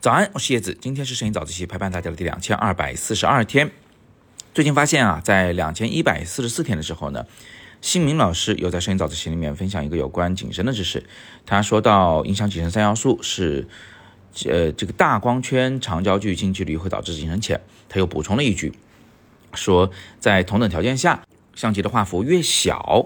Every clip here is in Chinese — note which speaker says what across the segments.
Speaker 1: 早安，我是叶子，今天是摄影早自习陪伴大家的第两千二百四十二天。最近发现啊，在两千一百四十四天的时候呢，新明老师又在摄影早自习里面分享一个有关景深的知识。他说到，影响景深三要素是，呃，这个大光圈、长焦距、近距离会导致景深浅。他又补充了一句，说在同等条件下，相机的画幅越小，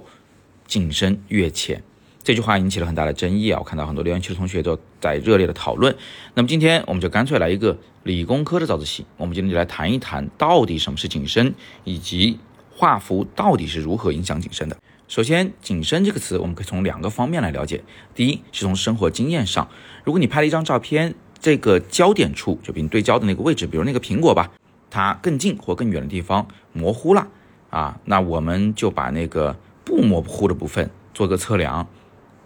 Speaker 1: 景深越浅。这句话引起了很大的争议啊！我看到很多留言区的同学都在热烈的讨论。那么今天我们就干脆来一个理工科的早自习，我们今天就来谈一谈到底什么是景深，以及画幅到底是如何影响景深的。首先，景深这个词我们可以从两个方面来了解。第一是从生活经验上，如果你拍了一张照片，这个焦点处就比你对焦的那个位置，比如那个苹果吧，它更近或更远的地方模糊了啊，那我们就把那个不模糊的部分做个测量。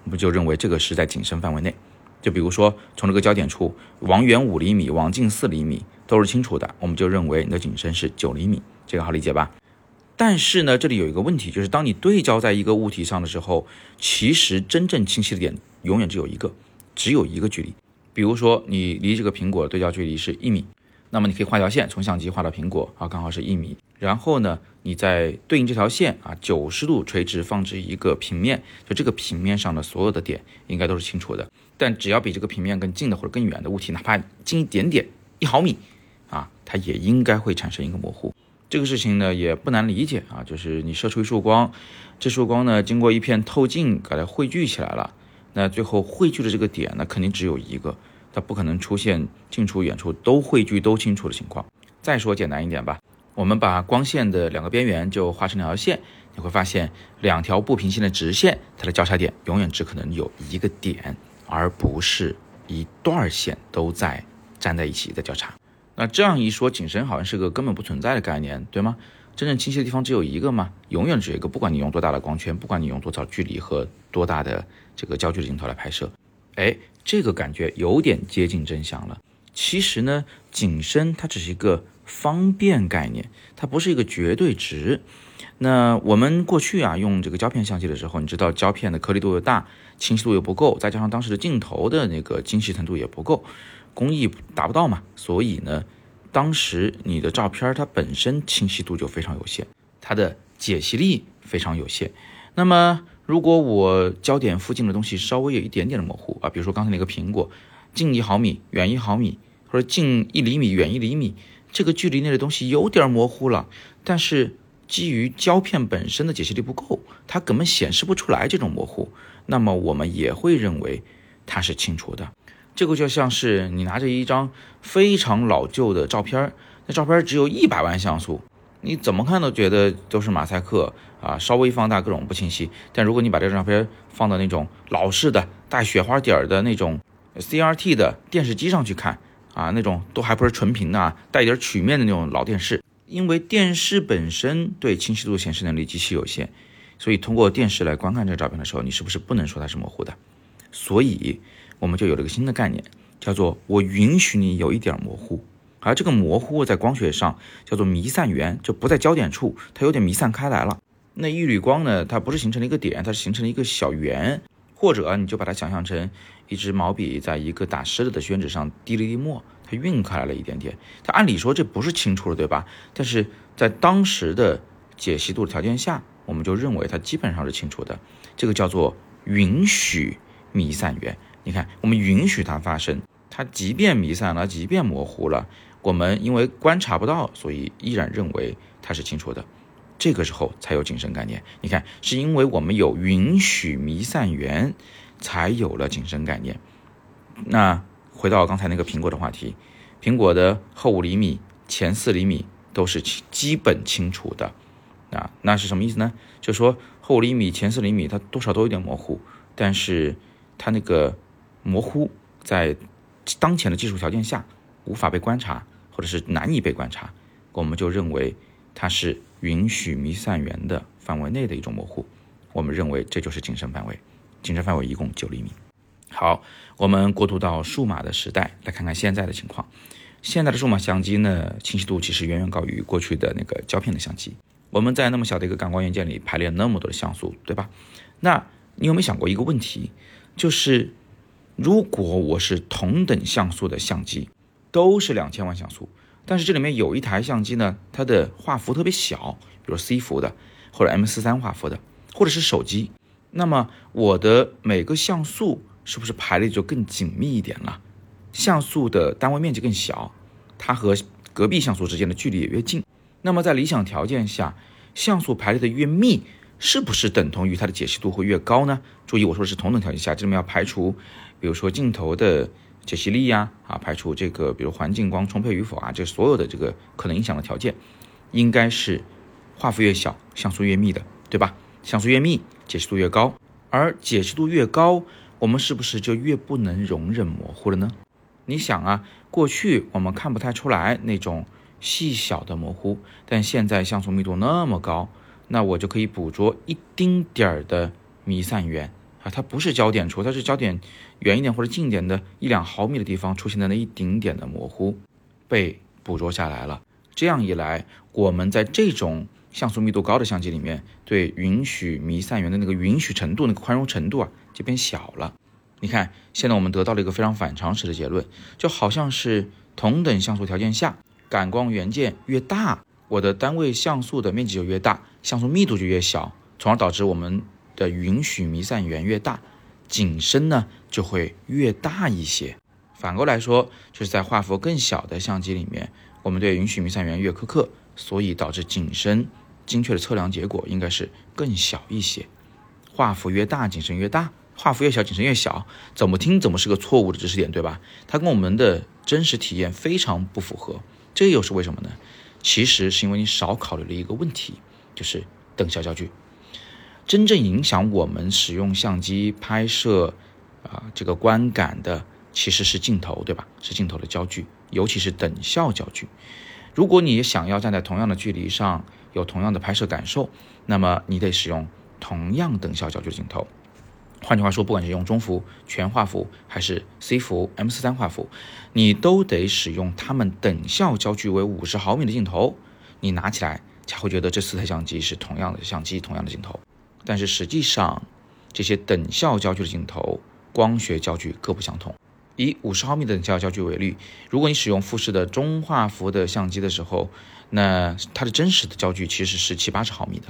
Speaker 1: 不就认为这个是在景深范围内？就比如说从这个焦点处往远五厘米，往近四厘米都是清楚的，我们就认为你的景深是九厘米，这个好理解吧？但是呢，这里有一个问题，就是当你对焦在一个物体上的时候，其实真正清晰的点永远只有一个，只有一个距离。比如说你离这个苹果对焦距离是一米。那么你可以画条线，从相机画到苹果啊，刚好是一米。然后呢，你再对应这条线啊，九十度垂直放置一个平面，就这个平面上的所有的点应该都是清楚的。但只要比这个平面更近的或者更远的物体，哪怕近一点点，一毫米啊，它也应该会产生一个模糊。这个事情呢也不难理解啊，就是你射出一束光，这束光呢经过一片透镜给它汇聚起来了，那最后汇聚的这个点呢肯定只有一个。它不可能出现近处、远处都汇聚、都清楚的情况。再说简单一点吧，我们把光线的两个边缘就画成两条线，你会发现两条不平行的直线，它的交叉点永远只可能有一个点，而不是一段线都在粘在一起在交叉。那这样一说，景深好像是个根本不存在的概念，对吗？真正清晰的地方只有一个吗？永远只有一个，不管你用多大的光圈，不管你用多少距离和多大的这个焦距的镜头来拍摄。哎，这个感觉有点接近真相了。其实呢，景深它只是一个方便概念，它不是一个绝对值。那我们过去啊用这个胶片相机的时候，你知道胶片的颗粒度又大，清晰度又不够，再加上当时的镜头的那个精细程度也不够，工艺达不到嘛，所以呢，当时你的照片它本身清晰度就非常有限，它的解析力非常有限。那么如果我焦点附近的东西稍微有一点点的模糊啊，比如说刚才那个苹果，近一毫米，远一毫米，或者近一厘米，远一厘米，这个距离内的东西有点模糊了，但是基于胶片本身的解析力不够，它根本显示不出来这种模糊，那么我们也会认为它是清楚的。这个就像是你拿着一张非常老旧的照片，那照片只有一百万像素。你怎么看都觉得都是马赛克啊，稍微放大各种不清晰。但如果你把这张照片放到那种老式的带雪花点儿的那种 CRT 的电视机上去看啊，那种都还不是纯平的，带一点曲面的那种老电视，因为电视本身对清晰度显示能力极其有限，所以通过电视来观看这个照片的时候，你是不是不能说它是模糊的？所以我们就有了个新的概念，叫做我允许你有一点模糊。而这个模糊在光学上叫做弥散源，就不在焦点处，它有点弥散开来了。那一缕光呢，它不是形成了一个点，它是形成了一个小圆，或者你就把它想象成一支毛笔在一个打湿了的宣纸上滴了一滴墨，它晕开来了一点点。它按理说这不是清楚了，对吧？但是在当时的解析度条件下，我们就认为它基本上是清楚的。这个叫做允许弥散源。你看，我们允许它发生，它即便弥散了，即便模糊了。我们因为观察不到，所以依然认为它是清楚的。这个时候才有景深概念。你看，是因为我们有允许弥散源，才有了景深概念。那回到刚才那个苹果的话题，苹果的后五厘米、前四厘米都是基本清楚的。啊，那是什么意思呢？就说后五厘米、前四厘米它多少都有点模糊，但是它那个模糊在当前的技术条件下。无法被观察，或者是难以被观察，我们就认为它是允许弥散源的范围内的一种模糊。我们认为这就是景深范围。景深范围一共九厘米。好，我们过渡到数码的时代，来看看现在的情况。现在的数码相机呢，清晰度其实远远高于过去的那个胶片的相机。我们在那么小的一个感光元件里排列那么多的像素，对吧？那你有没有想过一个问题？就是如果我是同等像素的相机，都是两千万像素，但是这里面有一台相机呢，它的画幅特别小，比如 C 幅的或者 M 四三画幅的，或者是手机，那么我的每个像素是不是排列就更紧密一点了？像素的单位面积更小，它和隔壁像素之间的距离也越近。那么在理想条件下，像素排列的越密，是不是等同于它的解析度会越高呢？注意我说的是同等条件下，这里面要排除，比如说镜头的解析力呀，啊，排除这个比如环境光充沛与否啊，这所有的这个可能影响的条件，应该是画幅越小，像素越密的，对吧？像素越密，解析度越高，而解析度越高，我们是不是就越不能容忍模糊了呢？你想啊，过去我们看不太出来那种细小的模糊，但现在像素密度那么高，那我就可以捕捉一丁点儿的弥散源啊，它不是焦点处，它是焦点远一点或者近一点的一两毫米的地方出现的那一丁点的模糊被捕捉下来了。这样一来，我们在这种像素密度高的相机里面，对允许弥散源的那个允许程度、那个宽容程度啊，就变小了。你看，现在我们得到了一个非常反常识的结论，就好像是同等像素条件下，感光元件越大，我的单位像素的面积就越大，像素密度就越小，从而导致我们的允许弥散源越大，景深呢就会越大一些。反过来说，就是在画幅更小的相机里面，我们对允许弥散源越苛刻，所以导致景深精确的测量结果应该是更小一些。画幅越大，景深越大。画幅越小，景深越小，怎么听怎么是个错误的知识点，对吧？它跟我们的真实体验非常不符合。这又是为什么呢？其实是因为你少考虑了一个问题，就是等效焦距。真正影响我们使用相机拍摄啊这个观感的，其实是镜头，对吧？是镜头的焦距，尤其是等效焦距。如果你想要站在同样的距离上有同样的拍摄感受，那么你得使用同样等效焦距的镜头。换句话说，不管是用中幅、全画幅，还是 C 幅、M 四三画幅，你都得使用它们等效焦距为五十毫米的镜头，你拿起来才会觉得这四台相机是同样的相机、同样的镜头。但是实际上，这些等效焦距的镜头光学焦距各不相同。以五十毫米的等效焦距为例，如果你使用富士的中画幅的相机的时候，那它的真实的焦距其实是七八十毫米的。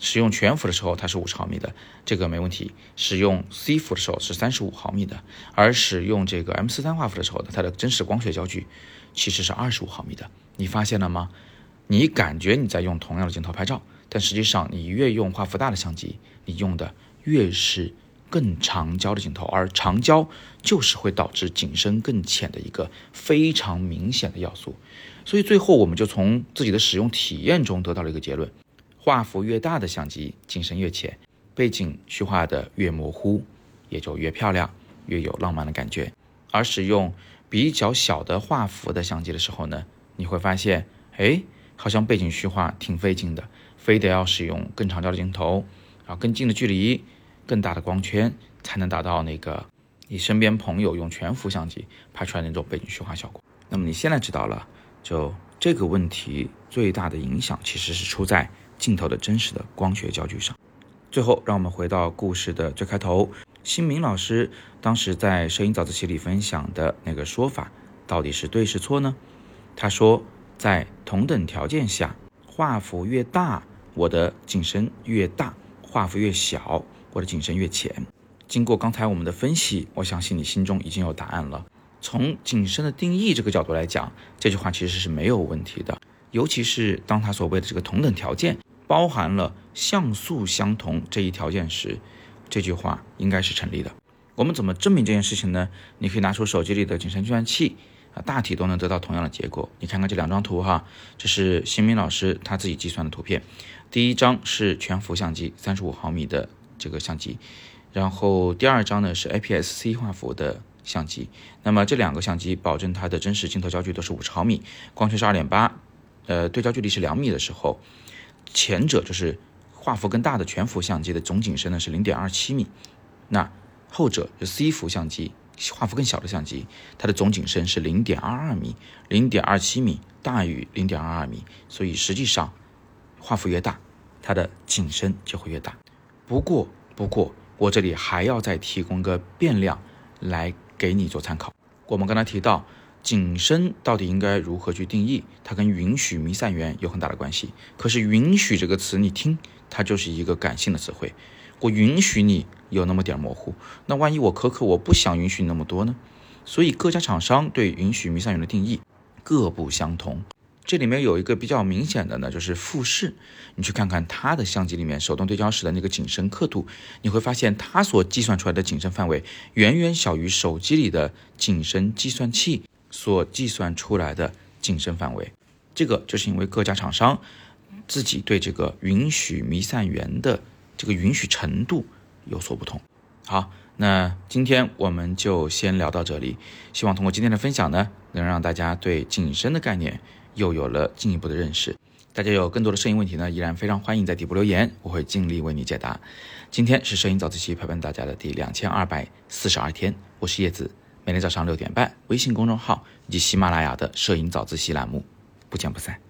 Speaker 1: 使用全幅的时候，它是五十毫米的，这个没问题。使用 C 幅的时候是三十五毫米的，而使用这个 M 四三画幅的时候，它的真实光学焦距其实是二十五毫米的。你发现了吗？你感觉你在用同样的镜头拍照，但实际上你越用画幅大的相机，你用的越是更长焦的镜头，而长焦就是会导致景深更浅的一个非常明显的要素。所以最后我们就从自己的使用体验中得到了一个结论。画幅越大的相机，景深越浅，背景虚化的越模糊，也就越漂亮，越有浪漫的感觉。而使用比较小的画幅的相机的时候呢，你会发现，哎，好像背景虚化挺费劲的，非得要使用更长焦的镜头，然后更近的距离，更大的光圈，才能达到那个你身边朋友用全幅相机拍出来那种背景虚化效果。那么你现在知道了，就这个问题最大的影响其实是出在。镜头的真实的光学焦距上。最后，让我们回到故事的最开头，新明老师当时在摄影早自习里分享的那个说法，到底是对是错呢？他说，在同等条件下，画幅越大，我的景深越大；画幅越小，我的景深越浅。经过刚才我们的分析，我相信你心中已经有答案了。从景深的定义这个角度来讲，这句话其实是没有问题的。尤其是当他所谓的这个同等条件包含了像素相同这一条件时，这句话应该是成立的。我们怎么证明这件事情呢？你可以拿出手机里的景深计算器啊，大体都能得到同样的结果。你看看这两张图哈，这是新民老师他自己计算的图片。第一张是全幅相机，三十五毫米的这个相机，然后第二张呢是 APS-C 画幅的相机。那么这两个相机保证它的真实镜头焦距都是五十毫米，光圈是二点八。呃，对焦距离是两米的时候，前者就是画幅更大的全幅相机的总景深呢是零点二七米，那后者是 C 幅相机，画幅更小的相机，它的总景深是零点二二米，零点二七米大于零点二二米，所以实际上画幅越大，它的景深就会越大。不过，不过我这里还要再提供个变量来给你做参考。我们刚才提到。景深到底应该如何去定义？它跟允许弥散源有很大的关系。可是“允许”这个词，你听，它就是一个感性的词汇。我允许你有那么点模糊，那万一我苛刻我不想允许你那么多呢？所以各家厂商对允许弥散源的定义各不相同。这里面有一个比较明显的呢，就是富士。你去看看它的相机里面手动对焦时的那个景深刻度，你会发现它所计算出来的景深范围远远小于手机里的景深计算器所计算出来的景深范围。这个就是因为各家厂商自己对这个允许弥散源的这个允许程度有所不同。好，那今天我们就先聊到这里。希望通过今天的分享呢，能让大家对景深的概念。又有了进一步的认识。大家有更多的摄影问题呢，依然非常欢迎在底部留言，我会尽力为你解答。今天是摄影早自习陪伴大家的第两千二百四十二天，我是叶子，每天早上六点半，微信公众号以及喜马拉雅的摄影早自习栏目，不见不散。